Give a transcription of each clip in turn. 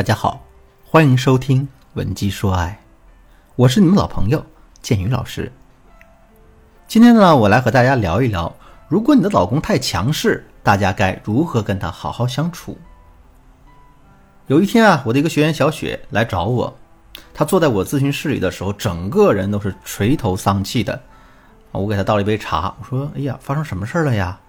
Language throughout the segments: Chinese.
大家好，欢迎收听《文姬说爱》，我是你们老朋友建宇老师。今天呢，我来和大家聊一聊，如果你的老公太强势，大家该如何跟他好好相处。有一天啊，我的一个学员小雪来找我，她坐在我咨询室里的时候，整个人都是垂头丧气的。我给她倒了一杯茶，我说：“哎呀，发生什么事了呀？”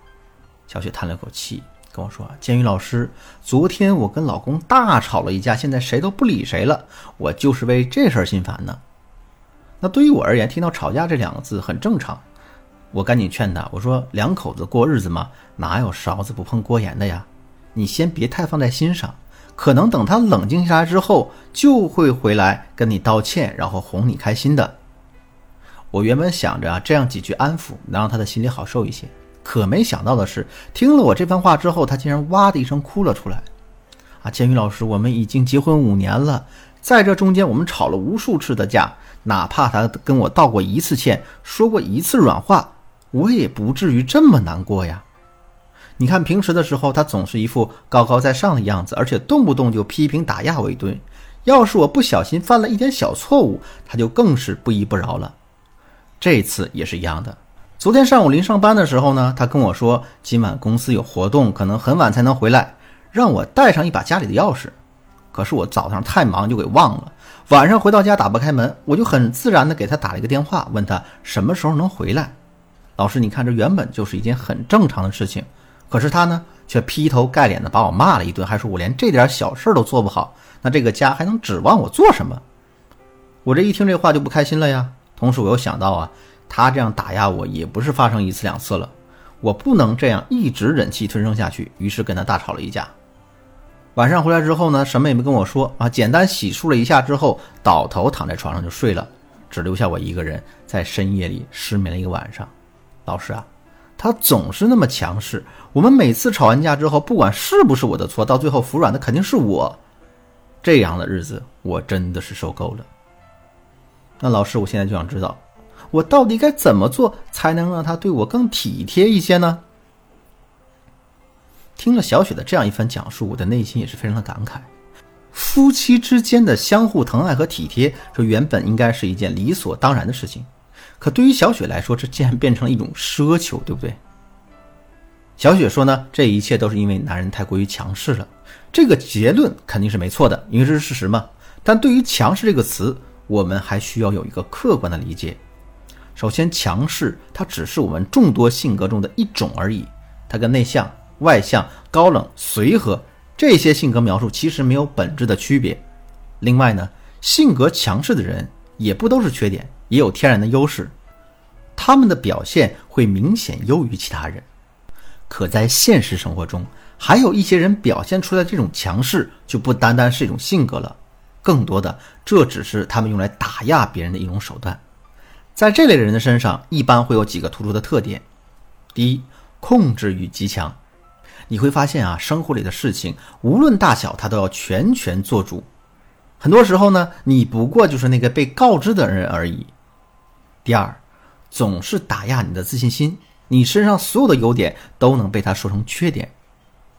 小雪叹了口气。跟我说，监狱老师，昨天我跟老公大吵了一架，现在谁都不理谁了，我就是为这事儿心烦呢。那对于我而言，听到吵架这两个字很正常，我赶紧劝他，我说两口子过日子嘛，哪有勺子不碰锅沿的呀？你先别太放在心上，可能等他冷静下来之后，就会回来跟你道歉，然后哄你开心的。我原本想着啊，这样几句安抚，能让他的心里好受一些。可没想到的是，听了我这番话之后，他竟然哇的一声哭了出来。啊，建宇老师，我们已经结婚五年了，在这中间我们吵了无数次的架，哪怕他跟我道过一次歉，说过一次软话，我也不至于这么难过呀。你看平时的时候，他总是一副高高在上的样子，而且动不动就批评打压我一顿。要是我不小心犯了一点小错误，他就更是不依不饶了。这次也是一样的。昨天上午临上班的时候呢，他跟我说今晚公司有活动，可能很晚才能回来，让我带上一把家里的钥匙。可是我早上太忙就给忘了，晚上回到家打不开门，我就很自然的给他打了一个电话，问他什么时候能回来。老师，你看这原本就是一件很正常的事情，可是他呢却劈头盖脸的把我骂了一顿，还说我连这点小事都做不好，那这个家还能指望我做什么？我这一听这话就不开心了呀。同时我又想到啊。他这样打压我也不是发生一次两次了，我不能这样一直忍气吞声下去，于是跟他大吵了一架。晚上回来之后呢，什么也没跟我说啊，简单洗漱了一下之后，倒头躺在床上就睡了，只留下我一个人在深夜里失眠了一个晚上。老师啊，他总是那么强势，我们每次吵完架之后，不管是不是我的错，到最后服软的肯定是我。这样的日子我真的是受够了。那老师，我现在就想知道。我到底该怎么做才能让他对我更体贴一些呢？听了小雪的这样一番讲述，我的内心也是非常的感慨。夫妻之间的相互疼爱和体贴，这原本应该是一件理所当然的事情，可对于小雪来说，这竟然变成了一种奢求，对不对？小雪说呢，这一切都是因为男人太过于强势了。这个结论肯定是没错的，因为这是事实嘛。但对于“强势”这个词，我们还需要有一个客观的理解。首先，强势它只是我们众多性格中的一种而已，它跟内向、外向、高冷、随和这些性格描述其实没有本质的区别。另外呢，性格强势的人也不都是缺点，也有天然的优势，他们的表现会明显优于其他人。可在现实生活中，还有一些人表现出来这种强势就不单单是一种性格了，更多的这只是他们用来打压别人的一种手段。在这类人的身上，一般会有几个突出的特点。第一，控制欲极强。你会发现啊，生活里的事情无论大小，他都要全权做主。很多时候呢，你不过就是那个被告知的人而已。第二，总是打压你的自信心，你身上所有的优点都能被他说成缺点。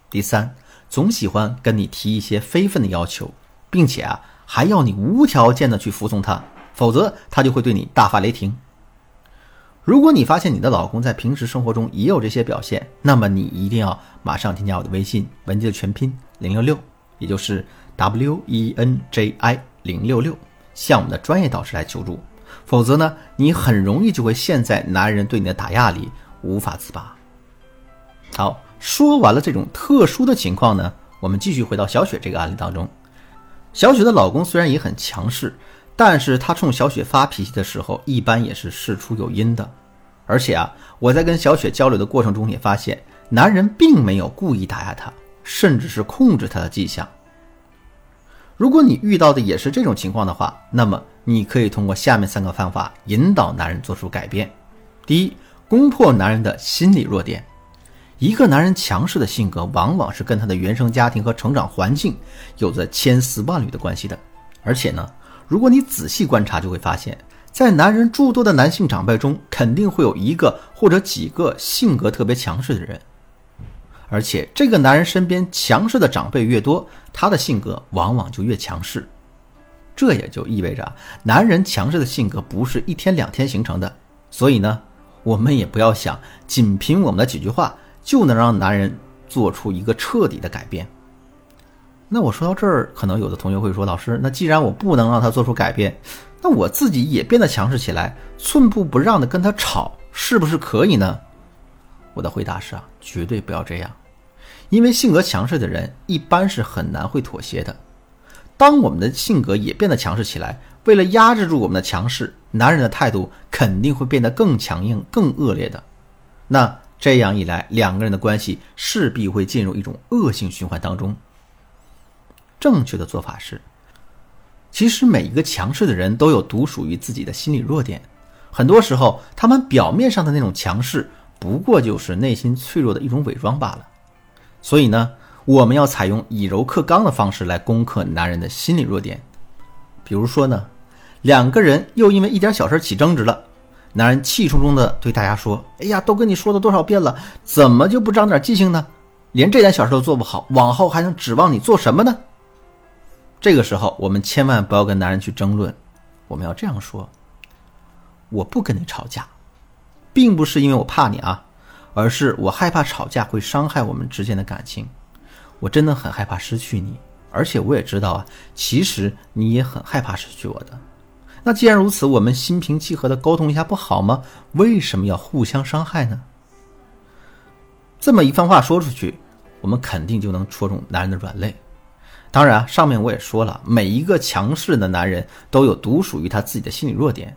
第三，总喜欢跟你提一些非分的要求，并且啊，还要你无条件的去服从他。否则，他就会对你大发雷霆。如果你发现你的老公在平时生活中也有这些表现，那么你一定要马上添加我的微信“文姬”的全拼零六六，也就是 W E N J I 零六六，向我们的专业导师来求助。否则呢，你很容易就会陷在男人对你的打压里无法自拔。好，说完了这种特殊的情况呢，我们继续回到小雪这个案例当中。小雪的老公虽然也很强势。但是他冲小雪发脾气的时候，一般也是事出有因的。而且啊，我在跟小雪交流的过程中也发现，男人并没有故意打压她，甚至是控制她的迹象。如果你遇到的也是这种情况的话，那么你可以通过下面三个方法引导男人做出改变。第一，攻破男人的心理弱点。一个男人强势的性格，往往是跟他的原生家庭和成长环境有着千丝万缕的关系的。而且呢。如果你仔细观察，就会发现，在男人诸多的男性长辈中，肯定会有一个或者几个性格特别强势的人。而且这个男人身边强势的长辈越多，他的性格往往就越强势。这也就意味着，男人强势的性格不是一天两天形成的。所以呢，我们也不要想仅凭我们的几句话就能让男人做出一个彻底的改变。那我说到这儿，可能有的同学会说：“老师，那既然我不能让他做出改变，那我自己也变得强势起来，寸步不让的跟他吵，是不是可以呢？”我的回答是啊，绝对不要这样。因为性格强势的人一般是很难会妥协的。当我们的性格也变得强势起来，为了压制住我们的强势，男人的态度肯定会变得更强硬、更恶劣的。那这样一来，两个人的关系势必会进入一种恶性循环当中。正确的做法是，其实每一个强势的人都有独属于自己的心理弱点，很多时候他们表面上的那种强势，不过就是内心脆弱的一种伪装罢了。所以呢，我们要采用以柔克刚的方式来攻克男人的心理弱点。比如说呢，两个人又因为一点小事起争执了，男人气冲冲地对大家说：“哎呀，都跟你说了多少遍了，怎么就不长点记性呢？连这点小事都做不好，往后还能指望你做什么呢？”这个时候，我们千万不要跟男人去争论，我们要这样说：“我不跟你吵架，并不是因为我怕你啊。”而是我害怕吵架会伤害我们之间的感情，我真的很害怕失去你，而且我也知道啊，其实你也很害怕失去我的。那既然如此，我们心平气和的沟通一下不好吗？为什么要互相伤害呢？这么一番话说出去，我们肯定就能戳中男人的软肋。当然啊，上面我也说了，每一个强势的男人都有独属于他自己的心理弱点。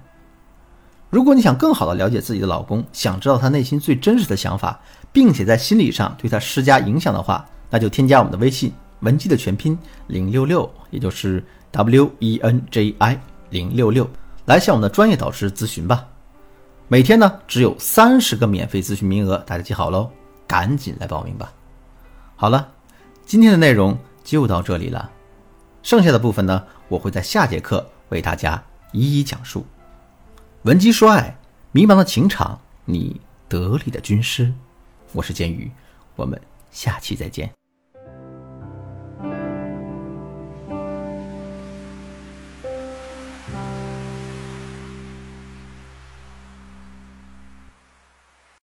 如果你想更好的了解自己的老公，想知道他内心最真实的想法，并且在心理上对他施加影响的话，那就添加我们的微信文姬的全拼零六六，也就是 W E N J I 零六六，来向我们的专业导师咨询吧。每天呢只有三十个免费咨询名额，大家记好喽，赶紧来报名吧。好了，今天的内容就到这里了，剩下的部分呢，我会在下节课为大家一一讲述。文姬说爱，迷茫的情场，你得力的军师。我是剑鱼，我们下期再见。